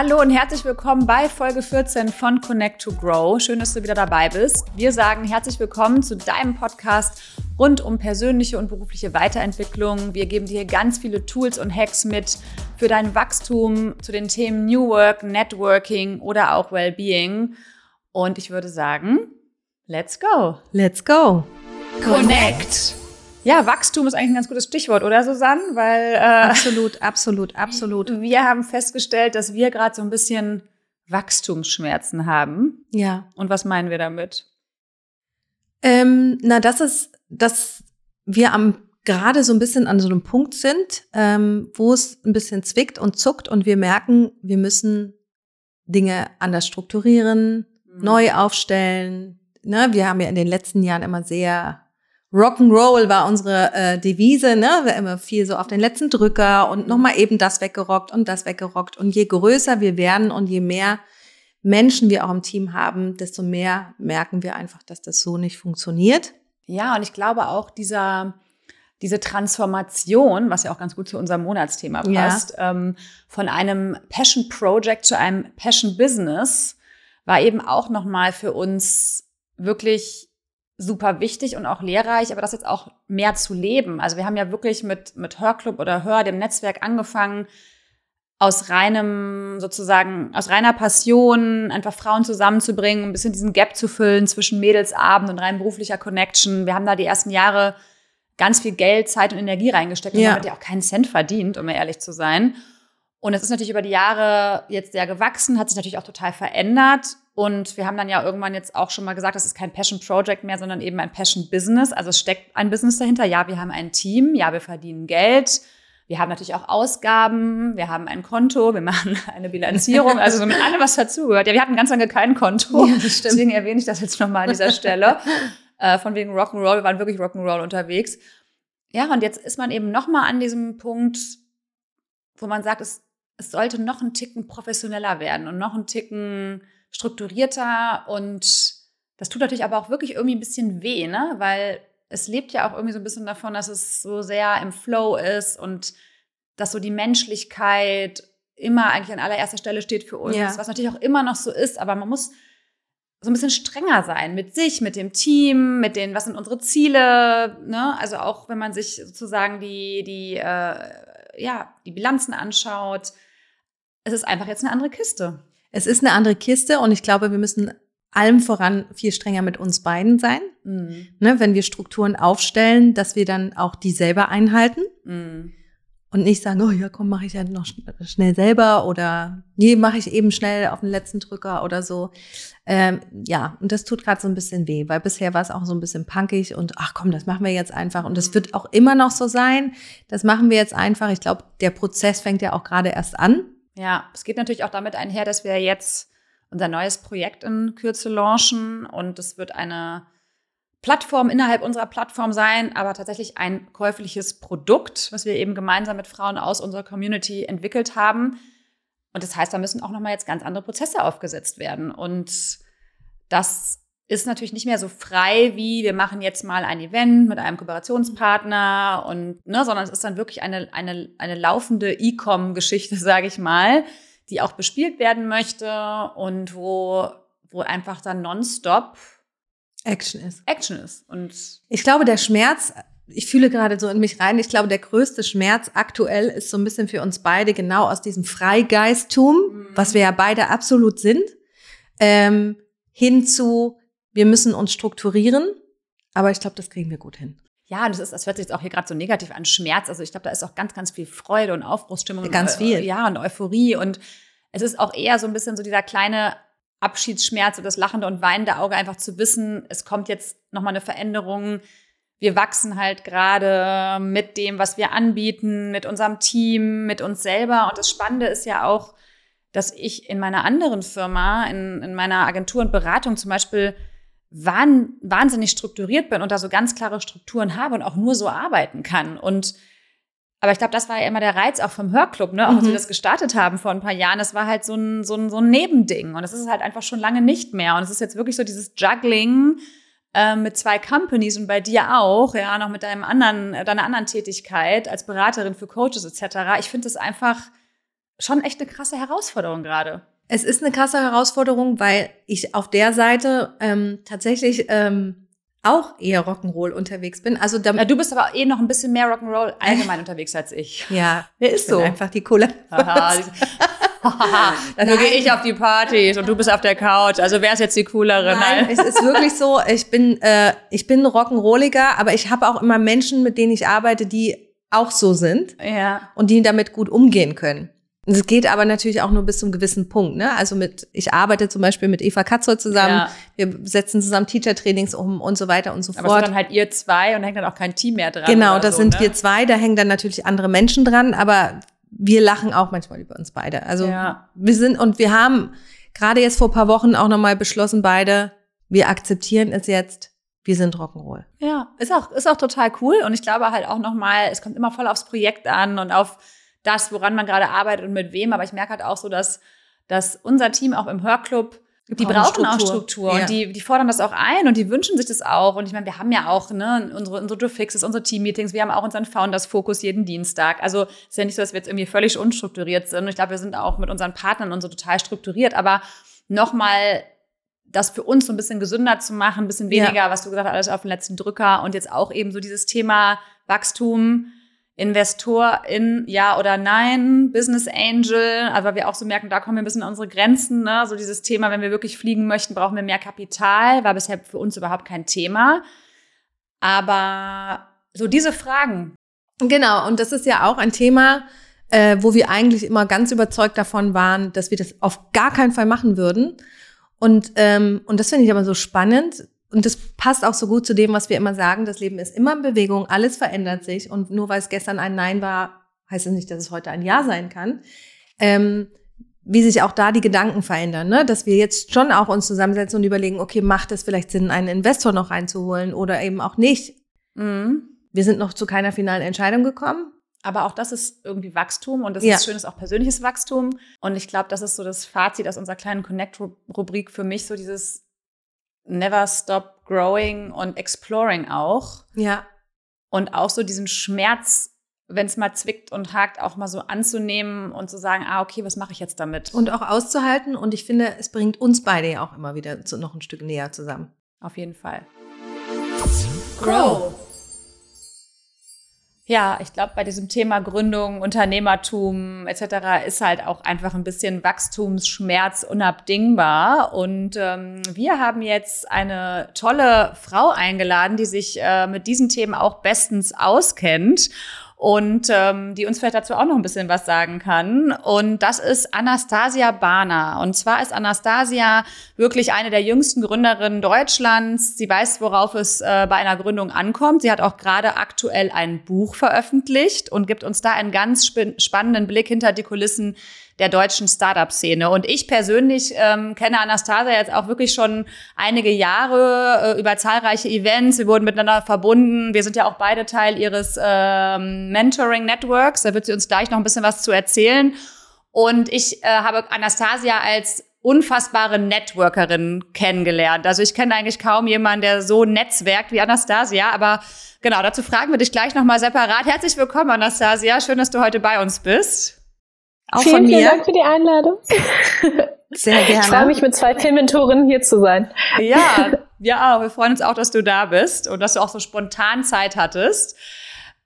Hallo und herzlich willkommen bei Folge 14 von Connect to Grow. Schön, dass du wieder dabei bist. Wir sagen herzlich willkommen zu deinem Podcast rund um persönliche und berufliche Weiterentwicklung. Wir geben dir ganz viele Tools und Hacks mit für dein Wachstum zu den Themen New Work, Networking oder auch Wellbeing. Und ich würde sagen, let's go. Let's go. Connect. Ja, Wachstum ist eigentlich ein ganz gutes Stichwort, oder Susanne? Weil äh, absolut, absolut, absolut. Wir haben festgestellt, dass wir gerade so ein bisschen Wachstumsschmerzen haben. Ja. Und was meinen wir damit? Ähm, na, das ist, dass wir am gerade so ein bisschen an so einem Punkt sind, ähm, wo es ein bisschen zwickt und zuckt und wir merken, wir müssen Dinge anders strukturieren, mhm. neu aufstellen. Ne, wir haben ja in den letzten Jahren immer sehr Rock'n'Roll war unsere äh, Devise, ne? Wir immer viel so auf den letzten Drücker und nochmal eben das weggerockt und das weggerockt. Und je größer wir werden und je mehr Menschen wir auch im Team haben, desto mehr merken wir einfach, dass das so nicht funktioniert. Ja, und ich glaube auch dieser, diese Transformation, was ja auch ganz gut zu unserem Monatsthema passt, ja. ähm, von einem Passion Project zu einem Passion Business, war eben auch nochmal für uns wirklich super wichtig und auch lehrreich, aber das jetzt auch mehr zu leben. Also wir haben ja wirklich mit, mit Hörclub oder Hör, dem Netzwerk angefangen, aus reinem, sozusagen, aus reiner Passion einfach Frauen zusammenzubringen, ein bisschen diesen Gap zu füllen zwischen Mädelsabend und rein beruflicher Connection. Wir haben da die ersten Jahre ganz viel Geld, Zeit und Energie reingesteckt ja. und damit ja auch keinen Cent verdient, um ehrlich zu sein. Und es ist natürlich über die Jahre jetzt sehr gewachsen, hat sich natürlich auch total verändert. Und wir haben dann ja irgendwann jetzt auch schon mal gesagt, das ist kein Passion Project mehr, sondern eben ein Passion Business. Also es steckt ein Business dahinter. Ja, wir haben ein Team. Ja, wir verdienen Geld. Wir haben natürlich auch Ausgaben. Wir haben ein Konto. Wir machen eine Bilanzierung. Also so mit allem, was dazugehört. Ja, wir hatten ganz lange kein Konto. Ja, das stimmt. Deswegen erwähne ich das jetzt nochmal an dieser Stelle. äh, von wegen Rock'n'Roll. Wir waren wirklich Rock'n'Roll unterwegs. Ja, und jetzt ist man eben nochmal an diesem Punkt, wo man sagt, es, es sollte noch ein Ticken professioneller werden und noch ein Ticken strukturierter und das tut natürlich aber auch wirklich irgendwie ein bisschen weh, ne? Weil es lebt ja auch irgendwie so ein bisschen davon, dass es so sehr im Flow ist und dass so die Menschlichkeit immer eigentlich an allererster Stelle steht für uns, ja. was natürlich auch immer noch so ist, aber man muss so ein bisschen strenger sein mit sich, mit dem Team, mit den, was sind unsere Ziele, ne? Also auch wenn man sich sozusagen die, die, äh, ja, die Bilanzen anschaut, es ist einfach jetzt eine andere Kiste. Es ist eine andere Kiste und ich glaube, wir müssen allem voran viel strenger mit uns beiden sein. Mhm. Ne, wenn wir Strukturen aufstellen, dass wir dann auch die selber einhalten. Mhm. Und nicht sagen, oh ja, komm, mache ich ja noch schnell selber oder nee, mache ich eben schnell auf den letzten Drücker oder so. Ähm, ja, und das tut gerade so ein bisschen weh, weil bisher war es auch so ein bisschen punkig und ach komm, das machen wir jetzt einfach. Und das wird auch immer noch so sein. Das machen wir jetzt einfach. Ich glaube, der Prozess fängt ja auch gerade erst an. Ja, es geht natürlich auch damit einher, dass wir jetzt unser neues Projekt in Kürze launchen und es wird eine Plattform innerhalb unserer Plattform sein, aber tatsächlich ein käufliches Produkt, was wir eben gemeinsam mit Frauen aus unserer Community entwickelt haben. Und das heißt, da müssen auch nochmal jetzt ganz andere Prozesse aufgesetzt werden. Und das ist natürlich nicht mehr so frei wie wir machen jetzt mal ein Event mit einem Kooperationspartner und ne, sondern es ist dann wirklich eine eine eine laufende E-Com-Geschichte, sage ich mal, die auch bespielt werden möchte und wo wo einfach dann nonstop Action ist. Action ist und ich glaube, der Schmerz ich fühle gerade so in mich rein. Ich glaube, der größte Schmerz aktuell ist so ein bisschen für uns beide genau aus diesem Freigeistum, mhm. was wir ja beide absolut sind, ähm, hin zu wir müssen uns strukturieren, aber ich glaube, das kriegen wir gut hin. Ja, das ist, das hört sich jetzt auch hier gerade so negativ an, Schmerz. Also ich glaube, da ist auch ganz, ganz viel Freude und Aufbruchsstimmung. Ganz und, viel. Ja, und Euphorie. Und es ist auch eher so ein bisschen so dieser kleine Abschiedsschmerz und das lachende und weinende Auge, einfach zu wissen, es kommt jetzt nochmal eine Veränderung. Wir wachsen halt gerade mit dem, was wir anbieten, mit unserem Team, mit uns selber. Und das Spannende ist ja auch, dass ich in meiner anderen Firma, in, in meiner Agentur und Beratung zum Beispiel wahnsinnig strukturiert bin und da so ganz klare Strukturen habe und auch nur so arbeiten kann. Und aber ich glaube, das war ja immer der Reiz auch vom Hörclub, ne? Auch als wir mhm. das gestartet haben vor ein paar Jahren. Das war halt so ein, so ein, so ein Nebending. Und das ist halt einfach schon lange nicht mehr. Und es ist jetzt wirklich so dieses Juggling äh, mit zwei Companies und bei dir auch, ja, noch mit deinem anderen, deiner anderen Tätigkeit als Beraterin für Coaches etc. Ich finde es einfach schon echt eine krasse Herausforderung gerade. Es ist eine krasse Herausforderung, weil ich auf der Seite ähm, tatsächlich ähm, auch eher Rock'n'Roll unterwegs bin. Also ja, du bist aber eh noch ein bisschen mehr Rock'n'Roll allgemein unterwegs als ich. Ja, der ist so. Einfach die Coole. Dann gehe ich auf die Partys und du bist auf der Couch. Also wer ist jetzt die coolere? Nein, Nein. es ist wirklich so. Ich bin, äh, ich bin Rock'n'Rolliger, aber ich habe auch immer Menschen, mit denen ich arbeite, die auch so sind. Ja. Und die damit gut umgehen können. Es geht aber natürlich auch nur bis zum gewissen Punkt. Ne? Also mit, ich arbeite zum Beispiel mit Eva Katzold zusammen. Ja. Wir setzen zusammen Teacher-Trainings um und so weiter und so aber fort. Aber dann halt ihr zwei und hängt dann auch kein Team mehr dran. Genau, das so, sind ne? wir zwei. Da hängen dann natürlich andere Menschen dran, aber wir lachen auch manchmal über uns beide. Also ja. wir sind und wir haben gerade jetzt vor paar Wochen auch nochmal beschlossen, beide, wir akzeptieren es jetzt. Wir sind Rock'n'Roll. Ja, ist auch, ist auch total cool. Und ich glaube halt auch nochmal, es kommt immer voll aufs Projekt an und auf das, woran man gerade arbeitet und mit wem. Aber ich merke halt auch so, dass, dass unser Team auch im Hörclub die brauchen Struktur. auch Struktur ja. und die, die fordern das auch ein und die wünschen sich das auch. Und ich meine, wir haben ja auch ne, unsere, unsere Fixes, unsere Team-Meetings, wir haben auch unseren Founders-Fokus jeden Dienstag. Also es ist ja nicht so, dass wir jetzt irgendwie völlig unstrukturiert sind. Und ich glaube, wir sind auch mit unseren Partnern und so total strukturiert. Aber nochmal das für uns so ein bisschen gesünder zu machen, ein bisschen weniger, ja. was du gesagt hast, alles auf den letzten Drücker und jetzt auch eben so dieses Thema Wachstum Investor in ja oder nein, Business Angel, aber wir auch so merken, da kommen wir ein bisschen an unsere Grenzen, ne? so dieses Thema, wenn wir wirklich fliegen möchten, brauchen wir mehr Kapital, war bisher für uns überhaupt kein Thema. Aber so diese Fragen. Genau, und das ist ja auch ein Thema, äh, wo wir eigentlich immer ganz überzeugt davon waren, dass wir das auf gar keinen Fall machen würden. Und, ähm, und das finde ich aber so spannend, und das passt auch so gut zu dem, was wir immer sagen, das Leben ist immer in Bewegung, alles verändert sich und nur weil es gestern ein Nein war, heißt es das nicht, dass es heute ein Ja sein kann. Ähm, wie sich auch da die Gedanken verändern, ne? dass wir jetzt schon auch uns zusammensetzen und überlegen, okay, macht es vielleicht Sinn, einen Investor noch reinzuholen oder eben auch nicht. Mhm. Wir sind noch zu keiner finalen Entscheidung gekommen. Aber auch das ist irgendwie Wachstum und das ja. ist schön, ist auch persönliches Wachstum. Und ich glaube, das ist so das Fazit aus unserer kleinen Connect-Rubrik für mich, so dieses Never Stop Growing und Exploring auch. Ja. Und auch so diesen Schmerz, wenn es mal zwickt und hakt, auch mal so anzunehmen und zu sagen, ah, okay, was mache ich jetzt damit? Und auch auszuhalten. Und ich finde, es bringt uns beide ja auch immer wieder noch ein Stück näher zusammen. Auf jeden Fall. Grow. Ja, ich glaube, bei diesem Thema Gründung, Unternehmertum etc. ist halt auch einfach ein bisschen Wachstumsschmerz unabdingbar. Und ähm, wir haben jetzt eine tolle Frau eingeladen, die sich äh, mit diesen Themen auch bestens auskennt und ähm, die uns vielleicht dazu auch noch ein bisschen was sagen kann. Und das ist Anastasia Bahner. Und zwar ist Anastasia wirklich eine der jüngsten Gründerinnen Deutschlands. Sie weiß, worauf es äh, bei einer Gründung ankommt. Sie hat auch gerade aktuell ein Buch veröffentlicht und gibt uns da einen ganz sp spannenden Blick hinter die Kulissen der deutschen Startup-Szene. Und ich persönlich ähm, kenne Anastasia jetzt auch wirklich schon einige Jahre äh, über zahlreiche Events. Wir wurden miteinander verbunden. Wir sind ja auch beide Teil ihres ähm, Mentoring-Networks. Da wird sie uns gleich noch ein bisschen was zu erzählen. Und ich äh, habe Anastasia als unfassbare Networkerin kennengelernt. Also ich kenne eigentlich kaum jemanden, der so netzwerkt wie Anastasia, aber genau, dazu fragen wir dich gleich nochmal separat. Herzlich willkommen, Anastasia. Schön, dass du heute bei uns bist. Auch vielen, von mir. Vielen Dank für die Einladung. Sehr gerne. Ich freue mich, mit zwei Filmmentorinnen hier zu sein. Ja, ja, wir freuen uns auch, dass du da bist und dass du auch so spontan Zeit hattest.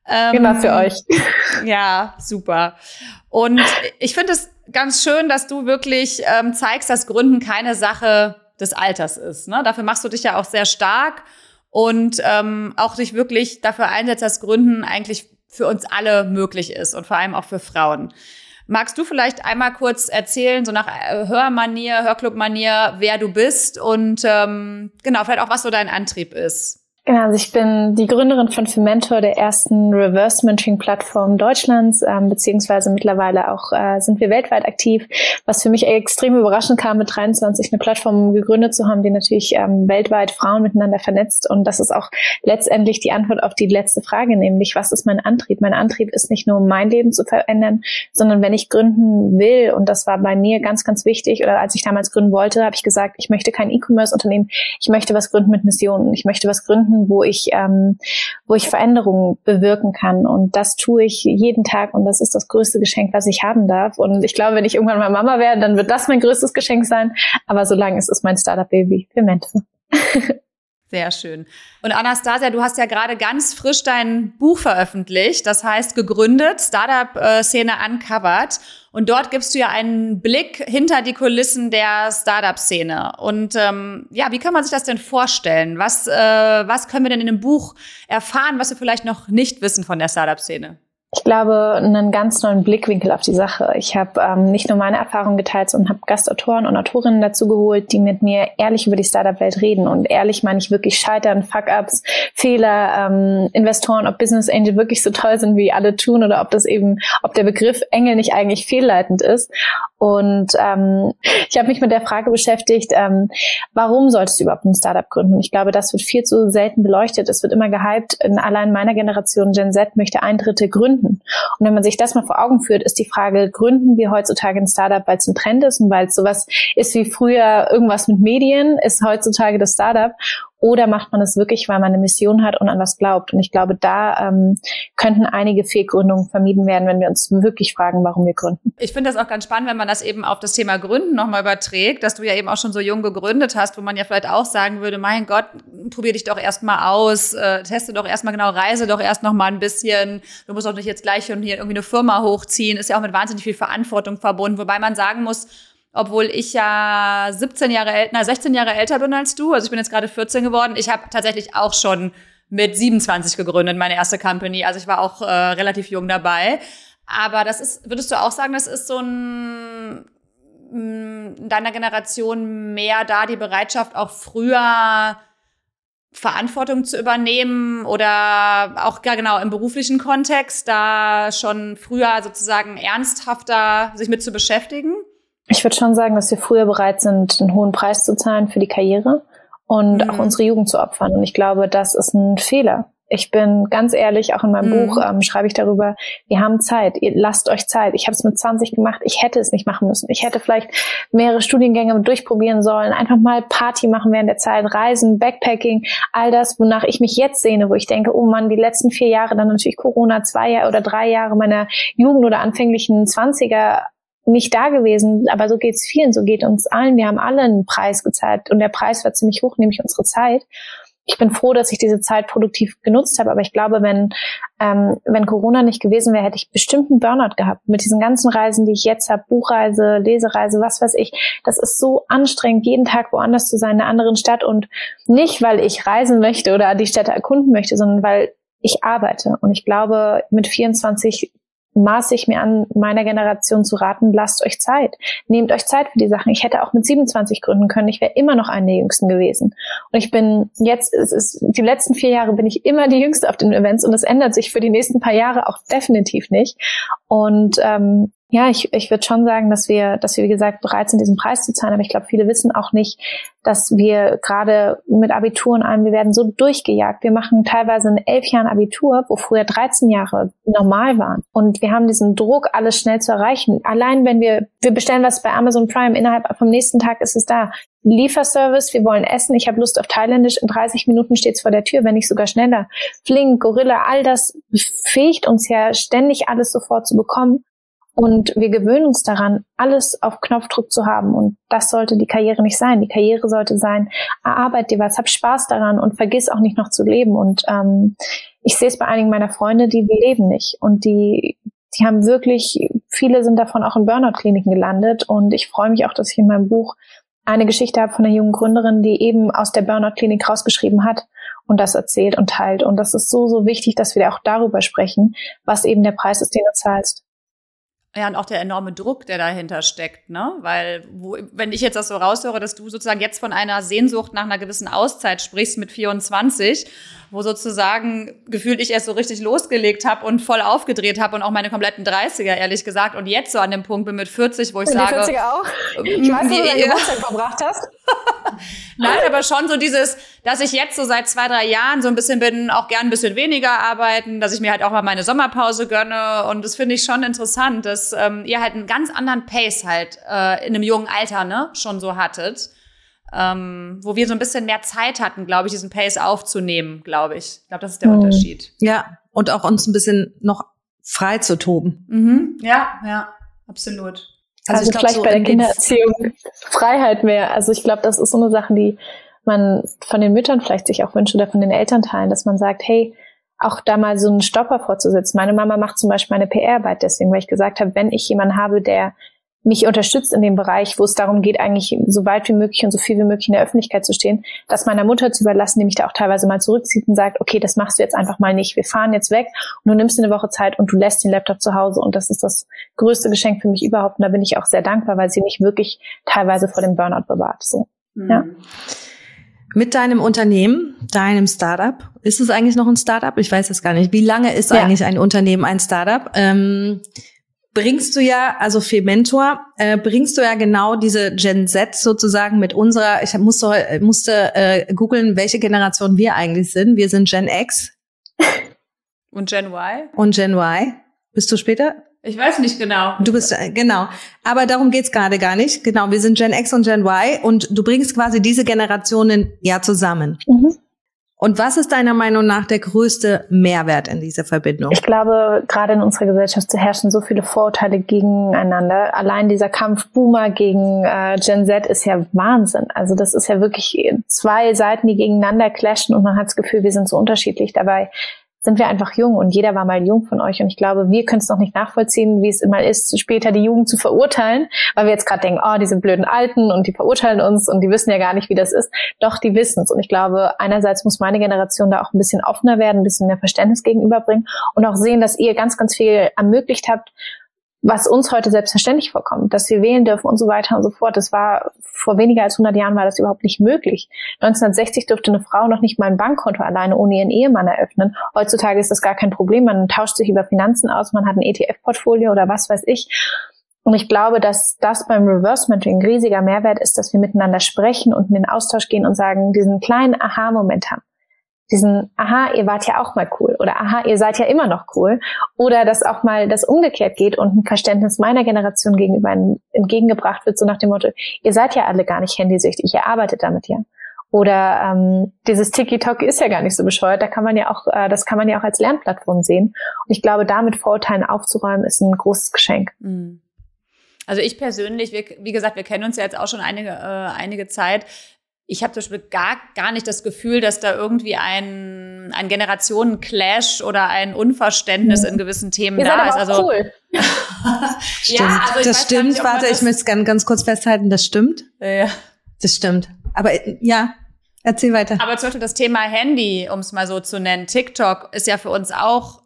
Ähm, genau für euch. Ja, super. Und ich finde es ganz schön, dass du wirklich ähm, zeigst, dass Gründen keine Sache des Alters ist. Ne? Dafür machst du dich ja auch sehr stark und ähm, auch dich wirklich dafür einsetzt, dass Gründen eigentlich für uns alle möglich ist und vor allem auch für Frauen. Magst du vielleicht einmal kurz erzählen, so nach äh, Hörmanier, Hörclub-Manier, wer du bist und ähm, genau, vielleicht auch, was so dein Antrieb ist? Genau, also ich bin die Gründerin von Fementor, der ersten Reverse Mentoring Plattform Deutschlands, ähm, beziehungsweise mittlerweile auch äh, sind wir weltweit aktiv, was für mich extrem überraschend kam, mit 23 eine Plattform gegründet zu haben, die natürlich ähm, weltweit Frauen miteinander vernetzt. Und das ist auch letztendlich die Antwort auf die letzte Frage, nämlich was ist mein Antrieb? Mein Antrieb ist nicht nur mein Leben zu verändern, sondern wenn ich gründen will, und das war bei mir ganz, ganz wichtig, oder als ich damals gründen wollte, habe ich gesagt, ich möchte kein E-Commerce-Unternehmen, ich möchte was gründen mit Missionen, ich möchte was gründen gründen, wo ich, ähm, wo ich Veränderungen bewirken kann. Und das tue ich jeden Tag und das ist das größte Geschenk, was ich haben darf. Und ich glaube, wenn ich irgendwann mal Mama werde, dann wird das mein größtes Geschenk sein. Aber solange ist es mein Startup-Baby, Pimente. Sehr schön. Und Anastasia, du hast ja gerade ganz frisch dein Buch veröffentlicht, das heißt gegründet, Startup-Szene uncovered. Und dort gibst du ja einen Blick hinter die Kulissen der Startup-Szene. Und ähm, ja, wie kann man sich das denn vorstellen? Was, äh, was können wir denn in dem Buch erfahren, was wir vielleicht noch nicht wissen von der Startup-Szene? Ich glaube, einen ganz neuen Blickwinkel auf die Sache. Ich habe ähm, nicht nur meine Erfahrungen geteilt, sondern habe Gastautoren und Autorinnen dazu geholt, die mit mir ehrlich über die Startup-Welt reden. Und ehrlich meine ich wirklich Scheitern, Fuck-ups, Fehler, ähm, Investoren, ob Business Angel wirklich so toll sind, wie alle tun, oder ob das eben, ob der Begriff Engel nicht eigentlich fehlleitend ist. Und ähm, ich habe mich mit der Frage beschäftigt, ähm, warum solltest du überhaupt ein Startup gründen? Ich glaube, das wird viel zu selten beleuchtet. Es wird immer gehypt. In allein meiner Generation Gen Z möchte ein Drittel gründen. Und wenn man sich das mal vor Augen führt, ist die Frage, gründen wir heutzutage ein Startup, weil es ein Trend ist und weil es sowas ist wie früher irgendwas mit Medien, ist heutzutage das Startup. Oder macht man es wirklich, weil man eine Mission hat und an was glaubt? Und ich glaube, da ähm, könnten einige Fehlgründungen vermieden werden, wenn wir uns wirklich fragen, warum wir gründen. Ich finde das auch ganz spannend, wenn man das eben auf das Thema Gründen nochmal überträgt, dass du ja eben auch schon so jung gegründet hast, wo man ja vielleicht auch sagen würde, mein Gott, probier dich doch erstmal aus, äh, teste doch erstmal genau, reise doch erst noch mal ein bisschen. Du musst doch nicht jetzt gleich und hier irgendwie eine Firma hochziehen. Ist ja auch mit wahnsinnig viel Verantwortung verbunden, wobei man sagen muss, obwohl ich ja 17 Jahre älter, 16 Jahre älter bin als du. Also ich bin jetzt gerade 14 geworden. Ich habe tatsächlich auch schon mit 27 gegründet, meine erste Company. Also ich war auch äh, relativ jung dabei. Aber das ist, würdest du auch sagen, das ist so ein mm, in deiner Generation mehr da die Bereitschaft, auch früher Verantwortung zu übernehmen oder auch ja genau im beruflichen Kontext da schon früher sozusagen ernsthafter sich mit zu beschäftigen? Ich würde schon sagen, dass wir früher bereit sind, einen hohen Preis zu zahlen für die Karriere und mhm. auch unsere Jugend zu opfern. Und ich glaube, das ist ein Fehler. Ich bin ganz ehrlich, auch in meinem mhm. Buch ähm, schreibe ich darüber, wir haben Zeit, ihr lasst euch Zeit. Ich habe es mit 20 gemacht, ich hätte es nicht machen müssen. Ich hätte vielleicht mehrere Studiengänge durchprobieren sollen, einfach mal Party machen während der Zeit, Reisen, Backpacking, all das, wonach ich mich jetzt sehne, wo ich denke, oh Mann, die letzten vier Jahre, dann natürlich Corona, zwei Jahre oder drei Jahre meiner Jugend oder anfänglichen Zwanziger nicht da gewesen, aber so geht's vielen, so geht uns allen. Wir haben alle einen Preis gezahlt und der Preis war ziemlich hoch, nämlich unsere Zeit. Ich bin froh, dass ich diese Zeit produktiv genutzt habe, aber ich glaube, wenn, ähm, wenn Corona nicht gewesen wäre, hätte ich bestimmt einen Burnout gehabt. Mit diesen ganzen Reisen, die ich jetzt habe, Buchreise, Lesereise, was weiß ich, das ist so anstrengend, jeden Tag woanders zu sein, in einer anderen Stadt und nicht, weil ich reisen möchte oder die Städte erkunden möchte, sondern weil ich arbeite. Und ich glaube, mit 24 maße ich mir an, meiner Generation zu raten, lasst euch Zeit. Nehmt euch Zeit für die Sachen. Ich hätte auch mit 27 gründen können. Ich wäre immer noch eine der Jüngsten gewesen. Und ich bin jetzt, es ist, die letzten vier Jahre bin ich immer die Jüngste auf den Events und das ändert sich für die nächsten paar Jahre auch definitiv nicht. Und ähm, ja, ich, ich würde schon sagen, dass wir, dass wir, wie gesagt, bereit sind, diesen Preis zu zahlen. Aber ich glaube, viele wissen auch nicht, dass wir gerade mit Abitur und allem, wir werden so durchgejagt. Wir machen teilweise in elf Jahren Abitur, wo früher 13 Jahre normal waren. Und wir haben diesen Druck, alles schnell zu erreichen. Allein wenn wir, wir bestellen was bei Amazon Prime, innerhalb vom nächsten Tag ist es da. Lieferservice, wir wollen essen, ich habe Lust auf Thailändisch, in 30 Minuten steht's vor der Tür, wenn nicht sogar schneller. Flink, Gorilla, all das befähigt uns ja ständig alles sofort zu bekommen. Und wir gewöhnen uns daran, alles auf Knopfdruck zu haben. Und das sollte die Karriere nicht sein. Die Karriere sollte sein, erarbeit dir was, hab Spaß daran und vergiss auch nicht noch zu leben. Und ähm, ich sehe es bei einigen meiner Freunde, die leben nicht. Und die, die haben wirklich, viele sind davon auch in Burnout-Kliniken gelandet. Und ich freue mich auch, dass ich in meinem Buch eine Geschichte habe von einer jungen Gründerin, die eben aus der Burnout-Klinik rausgeschrieben hat und das erzählt und teilt. Und das ist so, so wichtig, dass wir auch darüber sprechen, was eben der Preis ist, den du zahlst. Ja, und auch der enorme Druck, der dahinter steckt, ne? Weil, wo, wenn ich jetzt das so raushöre, dass du sozusagen jetzt von einer Sehnsucht nach einer gewissen Auszeit sprichst mit 24 wo sozusagen gefühlt ich erst so richtig losgelegt habe und voll aufgedreht habe und auch meine kompletten 30er, ehrlich gesagt. Und jetzt so an dem Punkt bin mit 40, wo ich und sage. 40er auch? Ich weiß wie du deinen Geburtstag verbracht hast. Nein, aber schon so dieses, dass ich jetzt so seit zwei, drei Jahren so ein bisschen bin, auch gern ein bisschen weniger arbeiten, dass ich mir halt auch mal meine Sommerpause gönne. Und das finde ich schon interessant, dass ähm, ihr halt einen ganz anderen Pace halt äh, in einem jungen Alter ne, schon so hattet. ähm, wo wir so ein bisschen mehr Zeit hatten, glaube ich, diesen Pace aufzunehmen, glaube ich. Ich glaube, das ist der mhm. Unterschied. Ja, und auch uns ein bisschen noch frei zu toben. Mhm. Ja, ja, absolut. Also, also vielleicht so bei der Kindererziehung Freiheit mehr. Also ich glaube, das ist so eine Sache, die man von den Müttern vielleicht sich auch wünscht oder von den Elternteilen, dass man sagt, hey, auch da mal so einen Stopper vorzusetzen. Meine Mama macht zum Beispiel meine PR-Arbeit deswegen, weil ich gesagt habe, wenn ich jemanden habe, der mich unterstützt in dem Bereich, wo es darum geht, eigentlich so weit wie möglich und so viel wie möglich in der Öffentlichkeit zu stehen, das meiner Mutter zu überlassen, die mich da auch teilweise mal zurückzieht und sagt, okay, das machst du jetzt einfach mal nicht. Wir fahren jetzt weg und du nimmst dir eine Woche Zeit und du lässt den Laptop zu Hause und das ist das größte Geschenk für mich überhaupt und da bin ich auch sehr dankbar, weil sie mich wirklich teilweise vor dem Burnout bewahrt. So, mhm. ja. Mit deinem Unternehmen, deinem Startup, ist es eigentlich noch ein Startup? Ich weiß es gar nicht. Wie lange ist ja. eigentlich ein Unternehmen ein Startup? Ähm, bringst du ja, also für Mentor, äh, bringst du ja genau diese Gen Z sozusagen mit unserer, ich musste, musste äh, googeln, welche Generation wir eigentlich sind. Wir sind Gen X. Und Gen Y. Und Gen Y. Bist du später? Ich weiß nicht genau. Du bist, äh, genau. Aber darum geht's gerade gar nicht. Genau, wir sind Gen X und Gen Y und du bringst quasi diese Generationen ja zusammen. Mhm. Und was ist deiner Meinung nach der größte Mehrwert in dieser Verbindung? Ich glaube, gerade in unserer Gesellschaft herrschen so viele Vorurteile gegeneinander. Allein dieser Kampf Boomer gegen äh, Gen Z ist ja Wahnsinn. Also das ist ja wirklich zwei Seiten, die gegeneinander clashen und man hat das Gefühl, wir sind so unterschiedlich. Dabei sind wir einfach jung und jeder war mal jung von euch und ich glaube, wir können es noch nicht nachvollziehen, wie es immer ist, später die Jugend zu verurteilen, weil wir jetzt gerade denken, oh, diese blöden Alten und die verurteilen uns und die wissen ja gar nicht, wie das ist. Doch, die wissen es und ich glaube, einerseits muss meine Generation da auch ein bisschen offener werden, ein bisschen mehr Verständnis gegenüberbringen und auch sehen, dass ihr ganz, ganz viel ermöglicht habt, was uns heute selbstverständlich vorkommt, dass wir wählen dürfen und so weiter und so fort. Das war vor weniger als 100 Jahren war das überhaupt nicht möglich. 1960 durfte eine Frau noch nicht mal ein Bankkonto alleine ohne ihren Ehemann eröffnen. Heutzutage ist das gar kein Problem. Man tauscht sich über Finanzen aus, man hat ein ETF-Portfolio oder was weiß ich. Und ich glaube, dass das beim Reverse Mentoring ein riesiger Mehrwert ist, dass wir miteinander sprechen und in den Austausch gehen und sagen, diesen kleinen Aha-Moment haben diesen, aha, ihr wart ja auch mal cool oder aha, ihr seid ja immer noch cool oder dass auch mal das umgekehrt geht und ein Verständnis meiner Generation gegenüber entgegengebracht wird, so nach dem Motto, ihr seid ja alle gar nicht handysüchtig, ihr arbeitet damit ja. Oder ähm, dieses Tiki-Tok ist ja gar nicht so bescheuert, da kann man ja auch, äh, das kann man ja auch als Lernplattform sehen. Und ich glaube, damit Vorurteilen aufzuräumen, ist ein großes Geschenk. Mhm. Also ich persönlich, wir, wie gesagt, wir kennen uns ja jetzt auch schon einige, äh, einige Zeit ich habe zum Beispiel gar, gar nicht das Gefühl, dass da irgendwie ein, ein Generationen-Clash oder ein Unverständnis in gewissen Themen Ihr da ist. Also cool. stimmt. Ja, also das stimmt. Nicht, Warte, ich möchte es ganz, ganz kurz festhalten. Das stimmt. Ja. Das stimmt. Aber ja, erzähl weiter. Aber zum Beispiel das Thema Handy, um es mal so zu nennen, TikTok ist ja für uns auch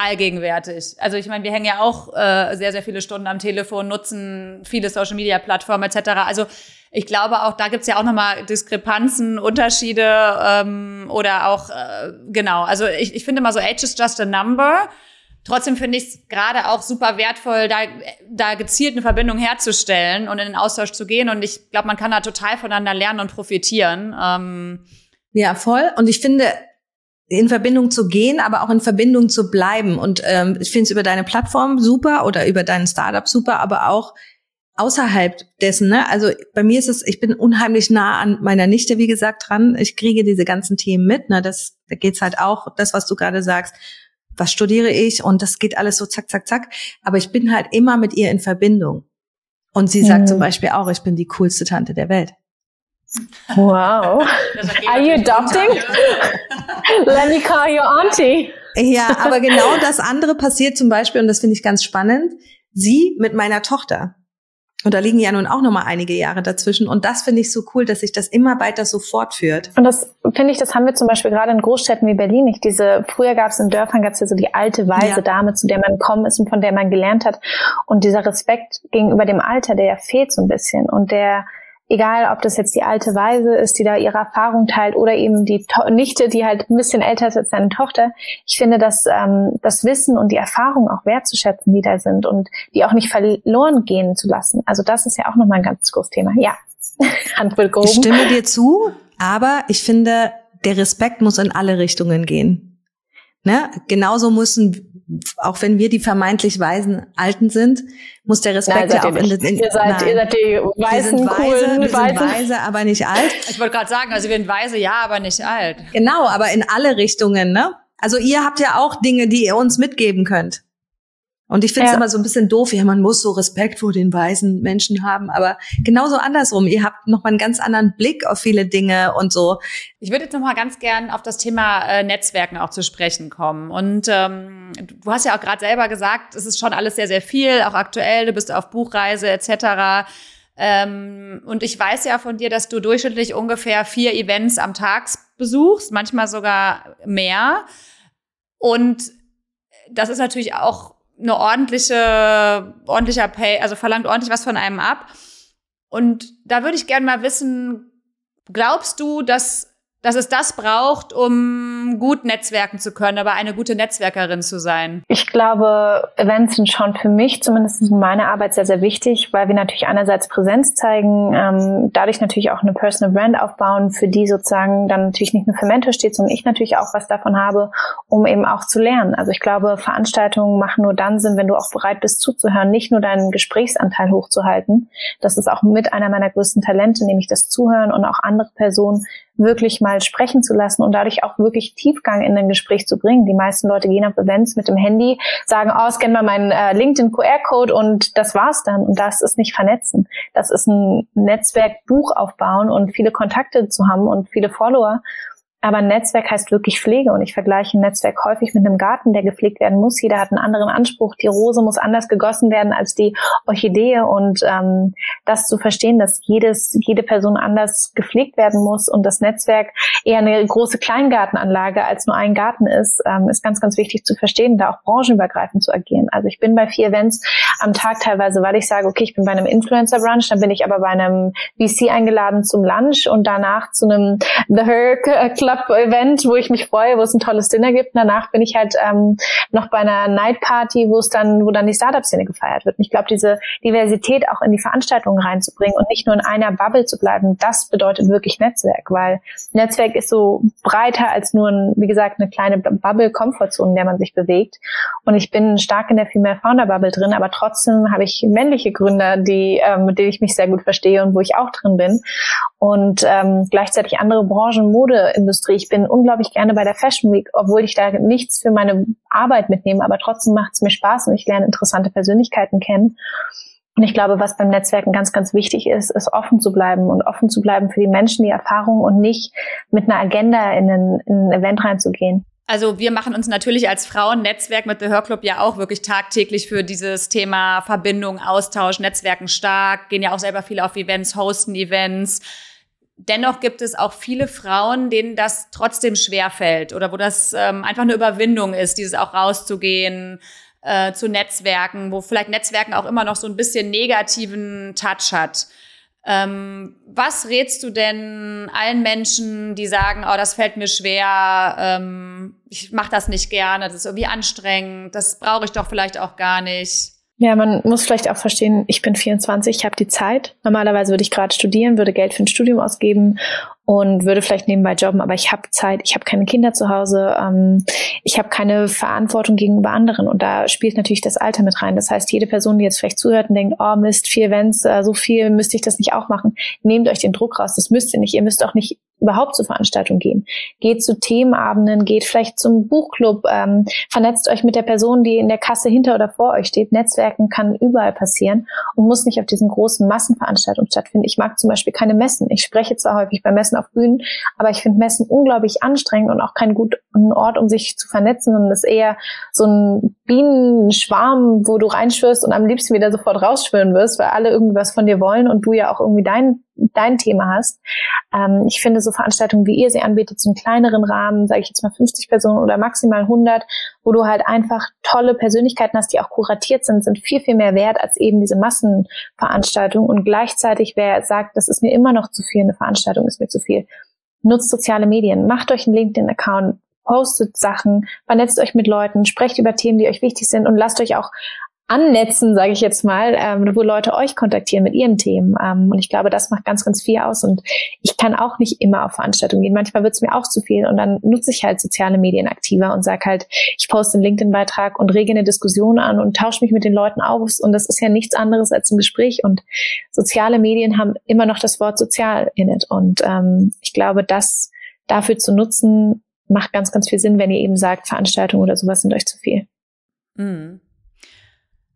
allgegenwärtig. Also ich meine, wir hängen ja auch äh, sehr, sehr viele Stunden am Telefon, nutzen viele Social-Media-Plattformen etc. Also ich glaube auch, da gibt's ja auch nochmal Diskrepanzen, Unterschiede ähm, oder auch, äh, genau, also ich, ich finde mal so, Age is just a number. Trotzdem finde ich es gerade auch super wertvoll, da, da gezielt eine Verbindung herzustellen und in den Austausch zu gehen. Und ich glaube, man kann da total voneinander lernen und profitieren. Ähm, ja, voll. Und ich finde, in Verbindung zu gehen, aber auch in Verbindung zu bleiben. Und ähm, ich finde es über deine Plattform super oder über deinen Startup super, aber auch außerhalb dessen, ne? Also bei mir ist es, ich bin unheimlich nah an meiner Nichte, wie gesagt, dran. Ich kriege diese ganzen Themen mit, ne? Das, da geht's halt auch, das, was du gerade sagst, was studiere ich und das geht alles so zack, zack, zack. Aber ich bin halt immer mit ihr in Verbindung. Und sie sagt mhm. zum Beispiel auch, ich bin die coolste Tante der Welt. Wow. Are you adopting? Let me call your auntie. Ja, aber genau das andere passiert zum Beispiel, und das finde ich ganz spannend, sie mit meiner Tochter. Und da liegen ja nun auch noch mal einige Jahre dazwischen. Und das finde ich so cool, dass sich das immer weiter so fortführt. Und das finde ich, das haben wir zum Beispiel gerade in Großstädten wie Berlin nicht. Diese, früher gab es in Dörfern gab es ja so die alte, weise ja. Dame, zu der man gekommen ist und von der man gelernt hat. Und dieser Respekt gegenüber dem Alter, der ja fehlt so ein bisschen. Und der, egal ob das jetzt die alte Weise ist, die da ihre Erfahrung teilt oder eben die to Nichte, die halt ein bisschen älter ist als seine Tochter. Ich finde, dass ähm, das Wissen und die Erfahrung auch wertzuschätzen, die da sind und die auch nicht verloren gehen zu lassen. Also das ist ja auch nochmal ein ganz großes Thema. Ja, Hand wird gehoben. Ich stimme dir zu, aber ich finde, der Respekt muss in alle Richtungen gehen. Ne? Genauso müssen auch wenn wir die vermeintlich weisen Alten sind, muss der Respekt ja auch in, in, ihr seid, nein. ihr seid die weißen, wir sind weise, coolen, wir sind weise, aber nicht alt. Ich wollte gerade sagen, also wir sind weise, ja, aber nicht alt. Genau, aber in alle Richtungen, ne? Also ihr habt ja auch Dinge, die ihr uns mitgeben könnt. Und ich finde es ja. immer so ein bisschen doof, ja, man muss so Respekt vor den weisen Menschen haben, aber genauso andersrum. Ihr habt noch mal einen ganz anderen Blick auf viele Dinge und so. Ich würde jetzt noch mal ganz gern auf das Thema äh, Netzwerken auch zu sprechen kommen. Und ähm, du hast ja auch gerade selber gesagt, es ist schon alles sehr, sehr viel, auch aktuell. Du bist auf Buchreise etc. Ähm, und ich weiß ja von dir, dass du durchschnittlich ungefähr vier Events am Tag besuchst, manchmal sogar mehr. Und das ist natürlich auch eine ordentliche, ordentlicher Pay, also verlangt ordentlich was von einem ab. Und da würde ich gerne mal wissen, glaubst du, dass dass es das braucht, um gut netzwerken zu können, aber eine gute Netzwerkerin zu sein? Ich glaube, Events sind schon für mich, zumindest in meiner Arbeit, sehr, sehr wichtig, weil wir natürlich einerseits Präsenz zeigen, ähm, dadurch natürlich auch eine Personal Brand aufbauen, für die sozusagen dann natürlich nicht nur für Mentor steht, sondern ich natürlich auch was davon habe, um eben auch zu lernen. Also ich glaube, Veranstaltungen machen nur dann Sinn, wenn du auch bereit bist zuzuhören, nicht nur deinen Gesprächsanteil hochzuhalten. Das ist auch mit einer meiner größten Talente, nämlich das Zuhören und auch andere Personen wirklich mal sprechen zu lassen und dadurch auch wirklich Tiefgang in ein Gespräch zu bringen. Die meisten Leute gehen auf Events mit dem Handy, sagen, oh, scan mal meinen äh, LinkedIn QR-Code und das war's dann. Und das ist nicht vernetzen. Das ist ein Netzwerkbuch aufbauen und viele Kontakte zu haben und viele Follower aber Netzwerk heißt wirklich Pflege und ich vergleiche ein Netzwerk häufig mit einem Garten, der gepflegt werden muss. Jeder hat einen anderen Anspruch. Die Rose muss anders gegossen werden als die Orchidee und ähm, das zu verstehen, dass jedes, jede Person anders gepflegt werden muss und das Netzwerk eher eine große Kleingartenanlage als nur ein Garten ist, ähm, ist ganz, ganz wichtig zu verstehen, da auch branchenübergreifend zu agieren. Also ich bin bei vier Events am Tag teilweise, weil ich sage, okay, ich bin bei einem Influencer-Brunch, dann bin ich aber bei einem VC eingeladen zum Lunch und danach zu einem The Herc Club Club-Event, wo ich mich freue, wo es ein tolles Dinner gibt. Danach bin ich halt ähm, noch bei einer Night Party, wo es dann, wo dann die Startup-Szene gefeiert wird. Und ich glaube, diese Diversität auch in die Veranstaltungen reinzubringen und nicht nur in einer Bubble zu bleiben, das bedeutet wirklich Netzwerk, weil Netzwerk ist so breiter als nur, ein, wie gesagt, eine kleine Bubble-Komfortzone, in der man sich bewegt. Und ich bin stark in der Female Founder Bubble drin, aber trotzdem habe ich männliche Gründer, die, ähm, mit denen ich mich sehr gut verstehe und wo ich auch drin bin. Und ähm, gleichzeitig andere Branchen, Modeindustrie Industrie. Ich bin unglaublich gerne bei der Fashion Week, obwohl ich da nichts für meine Arbeit mitnehme, aber trotzdem macht es mir Spaß und ich lerne interessante Persönlichkeiten kennen. Und ich glaube, was beim Netzwerken ganz, ganz wichtig ist, ist offen zu bleiben und offen zu bleiben für die Menschen, die Erfahrung und nicht mit einer Agenda in ein, in ein Event reinzugehen. Also wir machen uns natürlich als Frauennetzwerk mit The Her Club ja auch wirklich tagtäglich für dieses Thema Verbindung, Austausch, Netzwerken stark, gehen ja auch selber viel auf Events, hosten Events, Dennoch gibt es auch viele Frauen, denen das trotzdem schwer fällt oder wo das ähm, einfach eine Überwindung ist, dieses auch rauszugehen, äh, zu Netzwerken, wo vielleicht Netzwerken auch immer noch so ein bisschen negativen Touch hat. Ähm, was rätst du denn allen Menschen, die sagen, oh, das fällt mir schwer, ähm, ich mache das nicht gerne, das ist irgendwie anstrengend, das brauche ich doch vielleicht auch gar nicht? Ja, man muss vielleicht auch verstehen, ich bin 24, ich habe die Zeit. Normalerweise würde ich gerade studieren, würde Geld für ein Studium ausgeben und würde vielleicht nebenbei jobben, aber ich habe Zeit, ich habe keine Kinder zu Hause, ähm, ich habe keine Verantwortung gegenüber anderen und da spielt natürlich das Alter mit rein. Das heißt, jede Person, die jetzt vielleicht zuhört und denkt, oh Mist, vier Events, äh, so viel müsste ich das nicht auch machen, nehmt euch den Druck raus, das müsst ihr nicht. Ihr müsst auch nicht überhaupt zur Veranstaltung gehen. Geht zu Themenabenden, geht vielleicht zum Buchclub, ähm, vernetzt euch mit der Person, die in der Kasse hinter oder vor euch steht. Netzwerken kann überall passieren und muss nicht auf diesen großen Massenveranstaltungen stattfinden. Ich mag zum Beispiel keine Messen. Ich spreche zwar häufig bei Messen auf Bühnen, aber ich finde Messen unglaublich anstrengend und auch kein guter Ort, um sich zu vernetzen. Und das ist eher so ein Bienenschwarm, wo du reinschwirrst und am liebsten wieder sofort rausschwirren wirst, weil alle irgendwas von dir wollen und du ja auch irgendwie dein dein Thema hast. Ähm, ich finde so Veranstaltungen, wie ihr sie anbietet, zum kleineren Rahmen, sage ich jetzt mal 50 Personen oder maximal 100, wo du halt einfach tolle Persönlichkeiten hast, die auch kuratiert sind, sind viel, viel mehr wert als eben diese Massenveranstaltung. Und gleichzeitig, wer sagt, das ist mir immer noch zu viel, eine Veranstaltung ist mir zu viel, nutzt soziale Medien, macht euch einen LinkedIn-Account, postet Sachen, vernetzt euch mit Leuten, sprecht über Themen, die euch wichtig sind und lasst euch auch annetzen, sage ich jetzt mal, ähm, wo Leute euch kontaktieren mit ihren Themen. Ähm, und ich glaube, das macht ganz, ganz viel aus. Und ich kann auch nicht immer auf Veranstaltungen gehen. Manchmal wird es mir auch zu viel. Und dann nutze ich halt soziale Medien aktiver und sage halt, ich poste einen LinkedIn-Beitrag und rege eine Diskussion an und tausche mich mit den Leuten auf. Und das ist ja nichts anderes als ein Gespräch. Und soziale Medien haben immer noch das Wort sozial in it. Und ähm, ich glaube, das dafür zu nutzen, macht ganz, ganz viel Sinn, wenn ihr eben sagt, Veranstaltungen oder sowas sind euch zu viel. Mhm.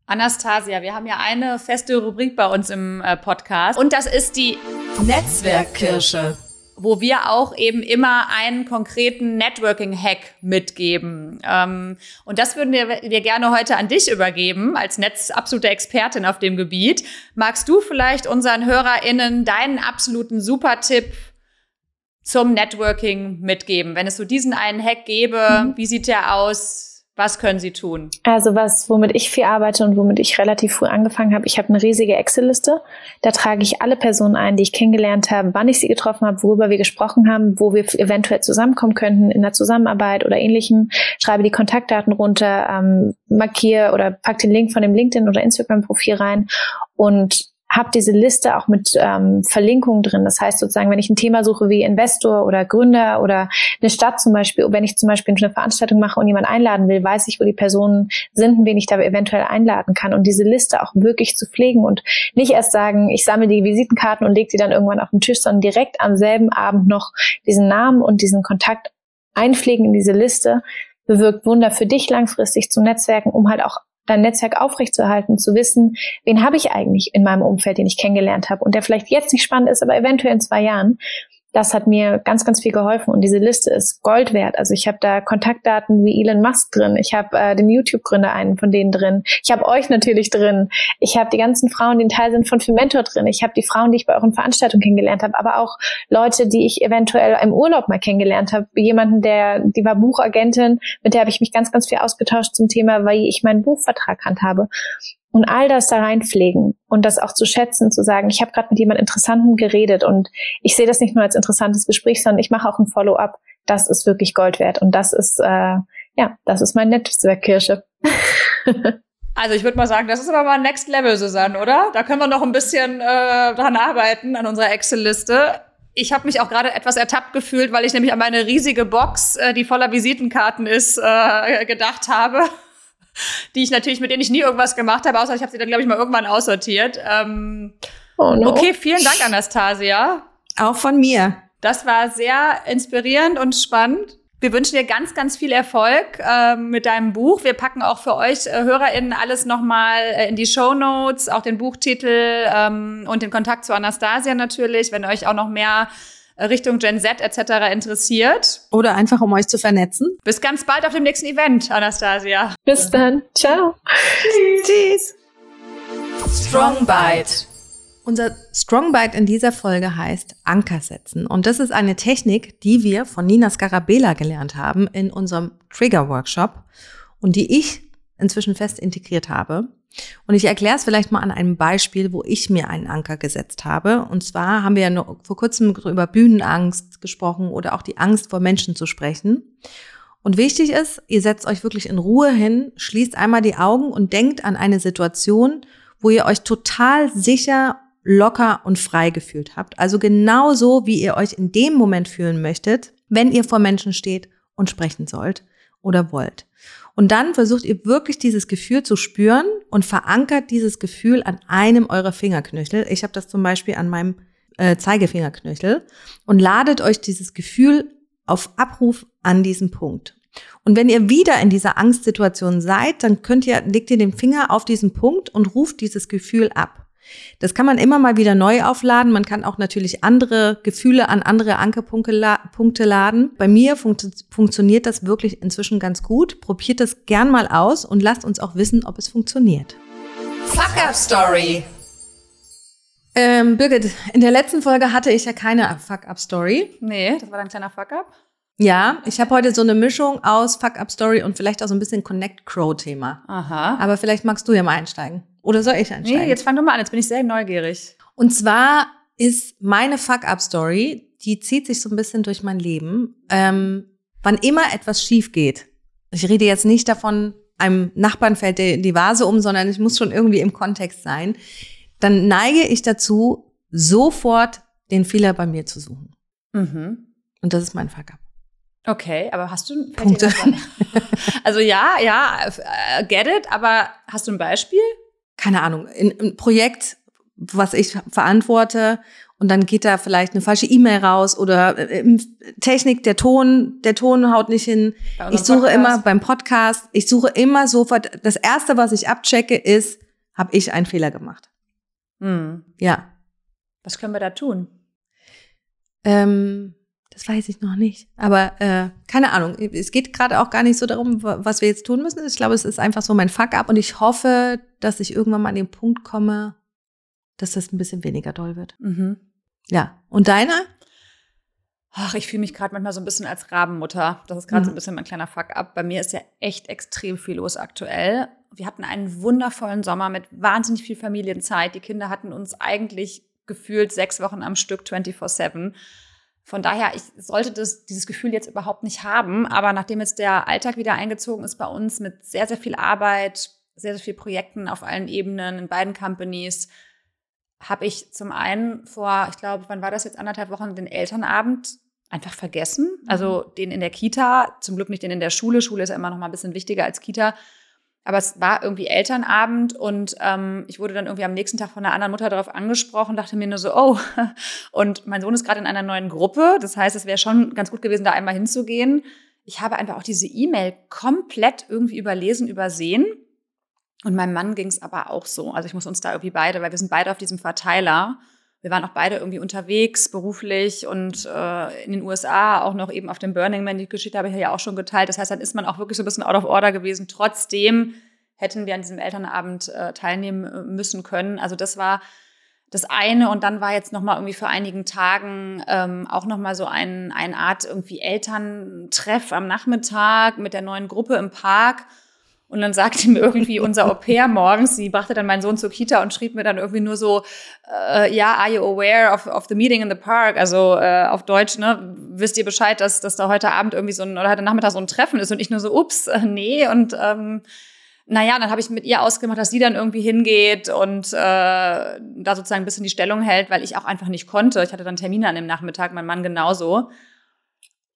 Anastasia, wir haben ja eine feste Rubrik bei uns im äh, Podcast und das ist die Netzwerkkirsche, wo wir auch eben immer einen konkreten Networking-Hack mitgeben. Ähm, und das würden wir, wir gerne heute an dich übergeben, als Netz absolute Expertin auf dem Gebiet. Magst du vielleicht unseren HörerInnen deinen absoluten Super-Tipp zum Networking mitgeben? Wenn es so diesen einen Hack gäbe, mhm. wie sieht der aus? Was können Sie tun? Also was, womit ich viel arbeite und womit ich relativ früh angefangen habe, ich habe eine riesige Excel-Liste. Da trage ich alle Personen ein, die ich kennengelernt habe, wann ich sie getroffen habe, worüber wir gesprochen haben, wo wir eventuell zusammenkommen könnten in der Zusammenarbeit oder ähnlichem. Schreibe die Kontaktdaten runter, ähm, markiere oder pack den Link von dem LinkedIn oder Instagram-Profil rein und habe diese Liste auch mit ähm, Verlinkungen drin. Das heißt sozusagen, wenn ich ein Thema suche wie Investor oder Gründer oder eine Stadt zum Beispiel, wenn ich zum Beispiel eine Veranstaltung mache und jemand einladen will, weiß ich, wo die Personen sind und wen ich da eventuell einladen kann. Und diese Liste auch wirklich zu pflegen und nicht erst sagen, ich sammle die Visitenkarten und lege sie dann irgendwann auf den Tisch, sondern direkt am selben Abend noch diesen Namen und diesen Kontakt einpflegen in diese Liste, bewirkt Wunder für dich langfristig zum Netzwerken, um halt auch dein Netzwerk aufrechtzuerhalten, zu wissen, wen habe ich eigentlich in meinem Umfeld, den ich kennengelernt habe und der vielleicht jetzt nicht spannend ist, aber eventuell in zwei Jahren das hat mir ganz, ganz viel geholfen und diese Liste ist Gold wert. Also ich habe da Kontaktdaten wie Elon Musk drin, ich habe äh, den YouTube-Gründer einen von denen drin, ich habe euch natürlich drin, ich habe die ganzen Frauen, die ein Teil sind von Mentor drin, ich habe die Frauen, die ich bei euren Veranstaltungen kennengelernt habe, aber auch Leute, die ich eventuell im Urlaub mal kennengelernt habe, jemanden, der, die war Buchagentin, mit der habe ich mich ganz, ganz viel ausgetauscht zum Thema, weil ich meinen Buchvertrag handhabe und all das da reinpflegen und das auch zu schätzen, zu sagen, ich habe gerade mit jemand Interessanten geredet und ich sehe das nicht nur als interessantes Gespräch, sondern ich mache auch ein Follow-up. Das ist wirklich Gold wert und das ist äh, ja, das ist mein Netzwerkkirsche. Also ich würde mal sagen, das ist aber mal Next Level, Susanne, oder? Da können wir noch ein bisschen äh, dran arbeiten an unserer Excel-Liste. Ich habe mich auch gerade etwas ertappt gefühlt, weil ich nämlich an meine riesige Box, äh, die voller Visitenkarten ist, äh, gedacht habe die ich natürlich, mit denen ich nie irgendwas gemacht habe, außer ich habe sie dann, glaube ich, mal irgendwann aussortiert. Ähm, oh no. Okay, vielen Dank, Anastasia. Auch von mir. Das war sehr inspirierend und spannend. Wir wünschen dir ganz, ganz viel Erfolg äh, mit deinem Buch. Wir packen auch für euch äh, HörerInnen alles nochmal äh, in die Show Notes, auch den Buchtitel ähm, und den Kontakt zu Anastasia natürlich, wenn euch auch noch mehr Richtung Gen Z etc. interessiert. Oder einfach, um euch zu vernetzen. Bis ganz bald auf dem nächsten Event, Anastasia. Bis dann. Ciao. Tschüss. Strong Bite. Unser Strong Bite in dieser Folge heißt Anker setzen. Und das ist eine Technik, die wir von Nina Scarabella gelernt haben in unserem Trigger Workshop und die ich inzwischen fest integriert habe. Und ich erkläre es vielleicht mal an einem Beispiel, wo ich mir einen Anker gesetzt habe. Und zwar haben wir ja nur vor kurzem über Bühnenangst gesprochen oder auch die Angst vor Menschen zu sprechen. Und wichtig ist, ihr setzt euch wirklich in Ruhe hin, schließt einmal die Augen und denkt an eine Situation, wo ihr euch total sicher, locker und frei gefühlt habt. Also genau so, wie ihr euch in dem Moment fühlen möchtet, wenn ihr vor Menschen steht und sprechen sollt oder wollt. Und dann versucht ihr wirklich dieses Gefühl zu spüren und verankert dieses Gefühl an einem eurer Fingerknöchel. Ich habe das zum Beispiel an meinem äh, Zeigefingerknöchel und ladet euch dieses Gefühl auf Abruf an diesem Punkt. Und wenn ihr wieder in dieser Angstsituation seid, dann könnt ihr, legt ihr den Finger auf diesen Punkt und ruft dieses Gefühl ab. Das kann man immer mal wieder neu aufladen. Man kann auch natürlich andere Gefühle an andere Ankerpunkte laden. Bei mir funkt funktioniert das wirklich inzwischen ganz gut. Probiert das gern mal aus und lasst uns auch wissen, ob es funktioniert. Fuck Up Story. Ähm, Birgit, in der letzten Folge hatte ich ja keine Fuck Up Story. Nee, das war ein kleiner Fuck Up. Ja, ich habe heute so eine Mischung aus Fuck Up Story und vielleicht auch so ein bisschen Connect Crow Thema. Aha. Aber vielleicht magst du ja mal einsteigen. Oder soll ich einsteigen? Nee, jetzt fang du mal an, jetzt bin ich sehr neugierig. Und zwar ist meine Fuck-Up-Story, die zieht sich so ein bisschen durch mein Leben. Ähm, wann immer etwas schief geht, ich rede jetzt nicht davon, einem Nachbarn fällt die, die Vase um, sondern es muss schon irgendwie im Kontext sein, dann neige ich dazu, sofort den Fehler bei mir zu suchen. Mhm. Und das ist mein Fuck-up. Okay, aber hast du Punkte? Also ja, ja, äh, get it, aber hast du ein Beispiel? Keine Ahnung, in ein Projekt, was ich verantworte und dann geht da vielleicht eine falsche E-Mail raus oder äh, Technik, der Ton, der Ton haut nicht hin. Ich suche Podcast. immer beim Podcast, ich suche immer sofort, das erste, was ich abchecke, ist, habe ich einen Fehler gemacht. Hm. Ja. Was können wir da tun? Ähm, das weiß ich noch nicht. Aber äh, keine Ahnung. Es geht gerade auch gar nicht so darum, was wir jetzt tun müssen. Ich glaube, es ist einfach so mein Fuck-up und ich hoffe, dass ich irgendwann mal an den Punkt komme, dass das ein bisschen weniger doll wird. Mhm. Ja. Und deiner? Ach, ich fühle mich gerade manchmal so ein bisschen als Rabenmutter. Das ist gerade Mhm. so ein bisschen mein kleiner Fuck-up. Bei mir ist ja echt extrem viel los aktuell. Wir hatten einen wundervollen Sommer mit wahnsinnig viel Familienzeit. Die Kinder hatten uns eigentlich gefühlt sechs Wochen am Stück 24-7. Von daher, ich sollte das, dieses Gefühl jetzt überhaupt nicht haben. Aber nachdem jetzt der Alltag wieder eingezogen ist bei uns mit sehr, sehr viel Arbeit, sehr, sehr viel Projekten auf allen Ebenen, in beiden Companies, habe ich zum einen vor, ich glaube, wann war das jetzt, anderthalb Wochen, den Elternabend einfach vergessen. Also den in der Kita, zum Glück nicht den in der Schule. Schule ist ja immer noch mal ein bisschen wichtiger als Kita. Aber es war irgendwie Elternabend und ähm, ich wurde dann irgendwie am nächsten Tag von einer anderen Mutter darauf angesprochen, dachte mir nur so, oh, und mein Sohn ist gerade in einer neuen Gruppe. Das heißt, es wäre schon ganz gut gewesen, da einmal hinzugehen. Ich habe einfach auch diese E-Mail komplett irgendwie überlesen, übersehen. Und meinem Mann ging es aber auch so. Also ich muss uns da irgendwie beide, weil wir sind beide auf diesem Verteiler. Wir waren auch beide irgendwie unterwegs, beruflich und äh, in den USA auch noch eben auf dem Burning Man. Die Geschichte habe ich ja auch schon geteilt. Das heißt, dann ist man auch wirklich so ein bisschen out of order gewesen. Trotzdem hätten wir an diesem Elternabend äh, teilnehmen äh, müssen können. Also das war das eine. Und dann war jetzt noch mal irgendwie für einigen Tagen ähm, auch noch mal so ein, eine Art irgendwie Elterntreff am Nachmittag mit der neuen Gruppe im Park. Und dann sagte mir irgendwie unser Au-pair morgens, sie brachte dann meinen Sohn zur Kita und schrieb mir dann irgendwie nur so, äh, ja, are you aware of, of the meeting in the park? Also äh, auf Deutsch, ne, wisst ihr Bescheid, dass, dass da heute Abend irgendwie so ein, oder heute Nachmittag so ein Treffen ist und ich nur so, ups, äh, nee. Und ähm, naja, dann habe ich mit ihr ausgemacht, dass sie dann irgendwie hingeht und äh, da sozusagen ein bisschen die Stellung hält, weil ich auch einfach nicht konnte. Ich hatte dann Termine an dem Nachmittag, mein Mann genauso.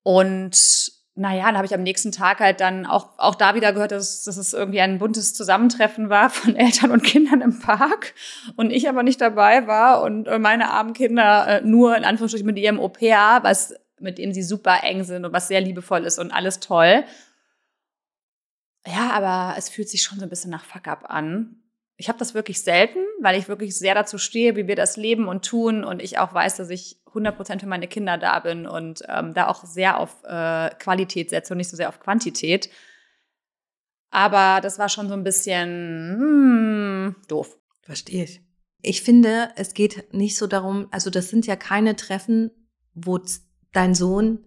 Und naja, dann habe ich am nächsten Tag halt dann auch, auch da wieder gehört, dass, dass es irgendwie ein buntes Zusammentreffen war von Eltern und Kindern im Park und ich aber nicht dabei war und meine armen Kinder äh, nur in Anführungsstrichen mit ihrem Au-pair, was mit dem sie super eng sind und was sehr liebevoll ist und alles toll. Ja, aber es fühlt sich schon so ein bisschen nach Fuck-up an. Ich habe das wirklich selten, weil ich wirklich sehr dazu stehe, wie wir das leben und tun und ich auch weiß, dass ich 100% für meine Kinder da bin und ähm, da auch sehr auf äh, Qualität setze und nicht so sehr auf Quantität. Aber das war schon so ein bisschen hm, doof. Verstehe ich. Ich finde, es geht nicht so darum, also das sind ja keine Treffen, wo dein Sohn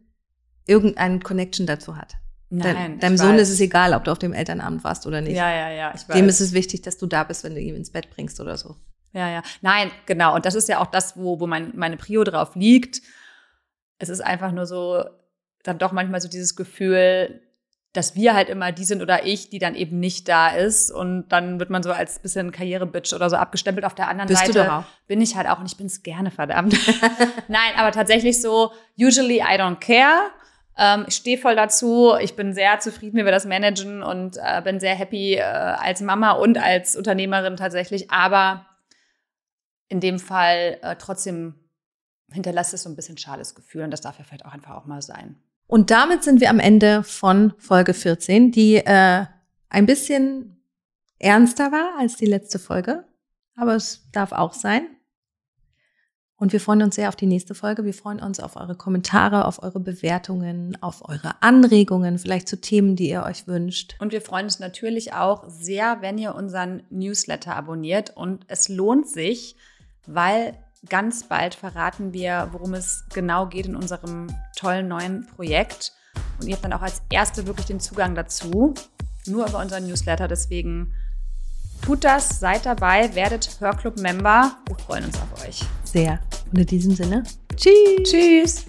irgendeinen Connection dazu hat. Nein, deinem Sohn weiß. ist es egal, ob du auf dem Elternabend warst oder nicht. Ja, ja, ja, ich weiß. Dem ist es wichtig, dass du da bist, wenn du ihn ins Bett bringst oder so. Ja, ja. Nein, genau. Und das ist ja auch das, wo, wo mein, meine Prio drauf liegt. Es ist einfach nur so, dann doch manchmal so dieses Gefühl, dass wir halt immer die sind oder ich, die dann eben nicht da ist. Und dann wird man so als bisschen Karrierebitch oder so abgestempelt. Auf der anderen Bist du Seite doch auch. bin ich halt auch und ich bin es gerne, verdammt. Nein, aber tatsächlich so, usually I don't care. Ähm, ich stehe voll dazu. Ich bin sehr zufrieden, wie wir das managen und äh, bin sehr happy äh, als Mama und als Unternehmerin tatsächlich. Aber in dem Fall äh, trotzdem hinterlässt es so ein bisschen schades Gefühl und das darf ja vielleicht auch einfach auch mal sein. Und damit sind wir am Ende von Folge 14, die äh, ein bisschen ernster war als die letzte Folge. Aber es darf auch sein. Und wir freuen uns sehr auf die nächste Folge. Wir freuen uns auf eure Kommentare, auf eure Bewertungen, auf eure Anregungen, vielleicht zu Themen, die ihr euch wünscht. Und wir freuen uns natürlich auch sehr, wenn ihr unseren Newsletter abonniert. Und es lohnt sich, weil ganz bald verraten wir, worum es genau geht in unserem tollen neuen Projekt. Und ihr habt dann auch als Erste wirklich den Zugang dazu, nur über unseren Newsletter. Deswegen Tut das, seid dabei, werdet Hörclub-Member. Wir freuen uns auf euch. Sehr. Und in diesem Sinne, tschüss. Tschüss.